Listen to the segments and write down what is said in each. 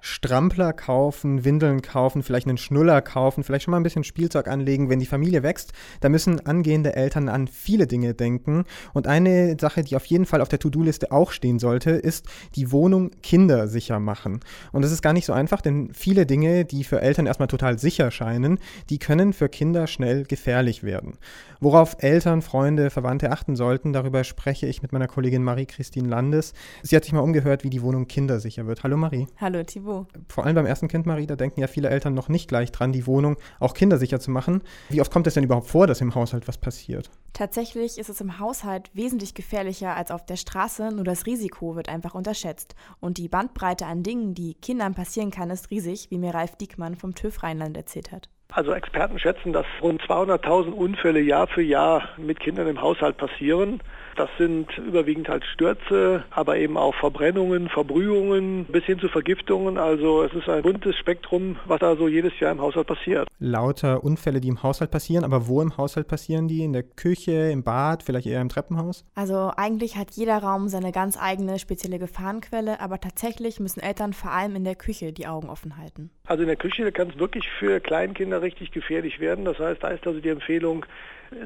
Strampler kaufen, Windeln kaufen, vielleicht einen Schnuller kaufen, vielleicht schon mal ein bisschen Spielzeug anlegen. Wenn die Familie wächst, da müssen angehende Eltern an viele Dinge denken. Und eine Sache, die auf jeden Fall auf der To-Do-Liste auch stehen sollte, ist die Wohnung kindersicher machen. Und das ist gar nicht so einfach, denn viele Dinge, die für Eltern erstmal total sicher scheinen, die können für Kinder schnell gefährlich werden. Worauf Eltern, Freunde, Verwandte achten sollten, darüber spreche ich mit meiner Kollegin Marie-Christine Landes. Sie hat sich mal umgehört, wie die Wohnung kindersicher wird. Hallo Marie. Hallo Thibaut. Vor allem beim ersten Kind, Marie, da denken ja viele Eltern noch nicht gleich dran, die Wohnung auch kindersicher zu machen. Wie oft kommt es denn überhaupt vor, dass im Haushalt was passiert? Tatsächlich ist es im Haushalt wesentlich gefährlicher als auf der Straße, nur das Risiko wird einfach unterschätzt. Und die Bandbreite an Dingen, die Kindern passieren kann, ist riesig, wie mir Ralf Diekmann vom TÜV Rheinland erzählt hat. Also Experten schätzen, dass rund 200.000 Unfälle Jahr für Jahr mit Kindern im Haushalt passieren. Das sind überwiegend halt Stürze, aber eben auch Verbrennungen, Verbrühungen bis hin zu Vergiftungen. Also es ist ein buntes Spektrum, was da so jedes Jahr im Haushalt passiert. Lauter Unfälle, die im Haushalt passieren, aber wo im Haushalt passieren die? In der Küche, im Bad, vielleicht eher im Treppenhaus? Also eigentlich hat jeder Raum seine ganz eigene spezielle Gefahrenquelle, aber tatsächlich müssen Eltern vor allem in der Küche die Augen offen halten. Also in der Küche kann es wirklich für Kleinkinder richtig gefährlich werden. Das heißt, da ist also die Empfehlung,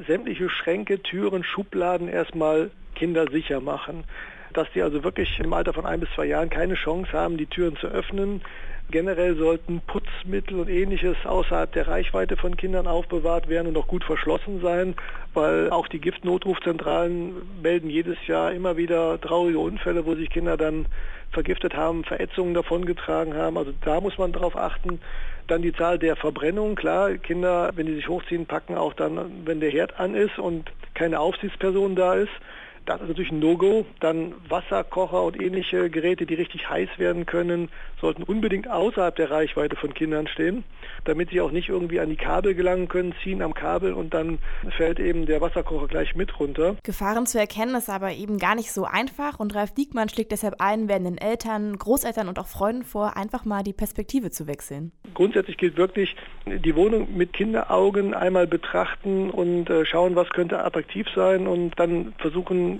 sämtliche Schränke, Türen, Schubladen erstmal kindersicher machen. Dass die also wirklich im Alter von ein bis zwei Jahren keine Chance haben, die Türen zu öffnen. Generell sollten Putzmittel und ähnliches außerhalb der Reichweite von Kindern aufbewahrt werden und auch gut verschlossen sein, weil auch die Giftnotrufzentralen melden jedes Jahr immer wieder traurige Unfälle, wo sich Kinder dann vergiftet haben, Verätzungen davongetragen haben. Also da muss man darauf achten. Dann die Zahl der Verbrennungen. Klar, Kinder, wenn die sich hochziehen, packen auch dann, wenn der Herd an ist und keine Aufsichtsperson da ist. Das ist natürlich ein No-Go. Dann Wasserkocher und ähnliche Geräte, die richtig heiß werden können, sollten unbedingt außerhalb der Reichweite von Kindern stehen, damit sie auch nicht irgendwie an die Kabel gelangen können, ziehen am Kabel und dann fällt eben der Wasserkocher gleich mit runter. Gefahren zu erkennen ist aber eben gar nicht so einfach und Ralf Diekmann schlägt deshalb allen werdenden Eltern, Großeltern und auch Freunden vor, einfach mal die Perspektive zu wechseln. Grundsätzlich gilt wirklich, die Wohnung mit Kinderaugen einmal betrachten und äh, schauen, was könnte attraktiv sein und dann versuchen,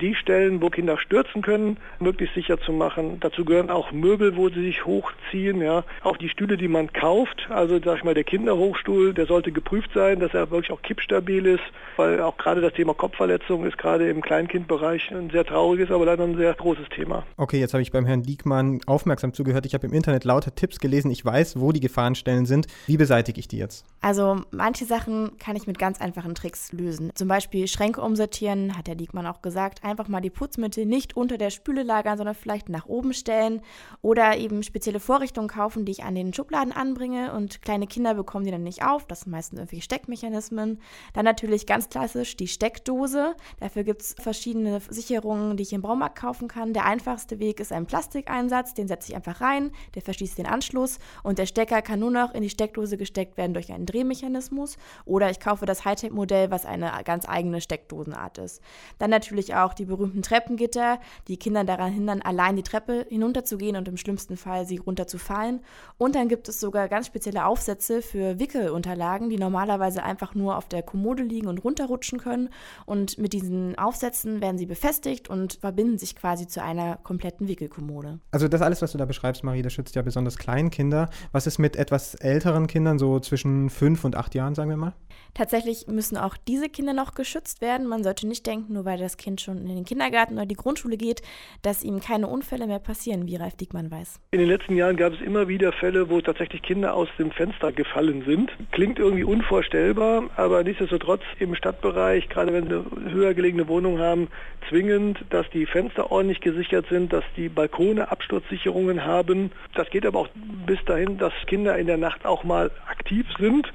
die Stellen, wo Kinder stürzen können, möglichst sicher zu machen. Dazu gehören auch Möbel, wo sie sich hochziehen, ja. Auch die Stühle, die man kauft, also sag ich mal, der Kinderhochstuhl, der sollte geprüft sein, dass er wirklich auch kippstabil ist, weil auch gerade das Thema Kopfverletzung ist gerade im Kleinkindbereich ein sehr trauriges, aber leider ein sehr großes Thema. Okay, jetzt habe ich beim Herrn Diekmann aufmerksam zugehört. Ich habe im Internet lauter Tipps gelesen. Ich weiß, wo die Gefahrenstellen sind. Wie beseitige ich die jetzt? Also manche Sachen kann ich mit ganz einfachen Tricks lösen. Zum Beispiel Schränke umsortieren, hat der Diekmann auch gesagt. Einfach mal die Putzmittel nicht unter der Spüle lagern, sondern vielleicht nach oben stellen oder eben spezielle Vorrichtungen kaufen, die ich an den Schubladen anbringe und kleine Kinder bekommen die dann nicht auf. Das sind meistens irgendwelche Steckmechanismen. Dann natürlich ganz klassisch die Steckdose. Dafür gibt es verschiedene Sicherungen, die ich im Baumarkt kaufen kann. Der einfachste Weg ist ein Plastikeinsatz, den setze ich einfach rein, der verschließt den Anschluss und der Stecker kann nur noch in die Steckdose gesteckt werden durch einen Drehmechanismus oder ich kaufe das Hightech-Modell, was eine ganz eigene Steckdosenart ist. Dann natürlich auch die berühmten Treppengitter, die Kinder daran hindern, allein die Treppe hinunterzugehen und im schlimmsten Fall sie runterzufallen. Und dann gibt es sogar ganz spezielle Aufsätze für Wickelunterlagen, die normalerweise einfach nur auf der Kommode liegen und runterrutschen können. Und mit diesen Aufsätzen werden sie befestigt und verbinden sich quasi zu einer kompletten Wickelkommode. Also das alles, was du da beschreibst, Marie, das schützt ja besonders Kleinkinder. Was ist mit etwas älteren Kindern, so zwischen fünf und acht Jahren, sagen wir mal? Tatsächlich müssen auch diese Kinder noch geschützt werden. Man sollte nicht denken, nur weil das Kind schon in den Kindergarten oder die Grundschule geht, dass ihm keine Unfälle mehr passieren, wie Ralf Diekmann weiß. In den letzten Jahren gab es immer wieder Fälle, wo tatsächlich Kinder aus dem Fenster gefallen sind. Klingt irgendwie unvorstellbar, aber nichtsdestotrotz im Stadtbereich, gerade wenn sie eine höher gelegene Wohnung haben, zwingend, dass die Fenster ordentlich gesichert sind, dass die Balkone Absturzsicherungen haben. Das geht aber auch bis dahin, dass Kinder in der Nacht auch mal aktiv sind.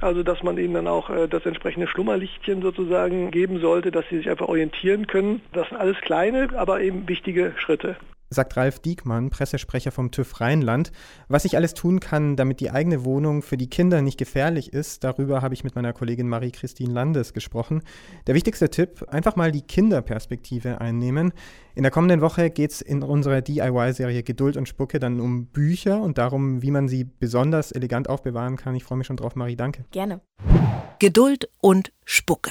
Also dass man ihnen dann auch äh, das entsprechende Schlummerlichtchen sozusagen geben sollte, dass sie sich einfach orientieren können. Das sind alles kleine, aber eben wichtige Schritte. Sagt Ralf Diekmann, Pressesprecher vom TÜV Rheinland. Was ich alles tun kann, damit die eigene Wohnung für die Kinder nicht gefährlich ist, darüber habe ich mit meiner Kollegin Marie-Christine Landes gesprochen. Der wichtigste Tipp, einfach mal die Kinderperspektive einnehmen. In der kommenden Woche geht es in unserer DIY-Serie Geduld und Spucke dann um Bücher und darum, wie man sie besonders elegant aufbewahren kann. Ich freue mich schon drauf, Marie, danke. Gerne. Geduld und Spucke.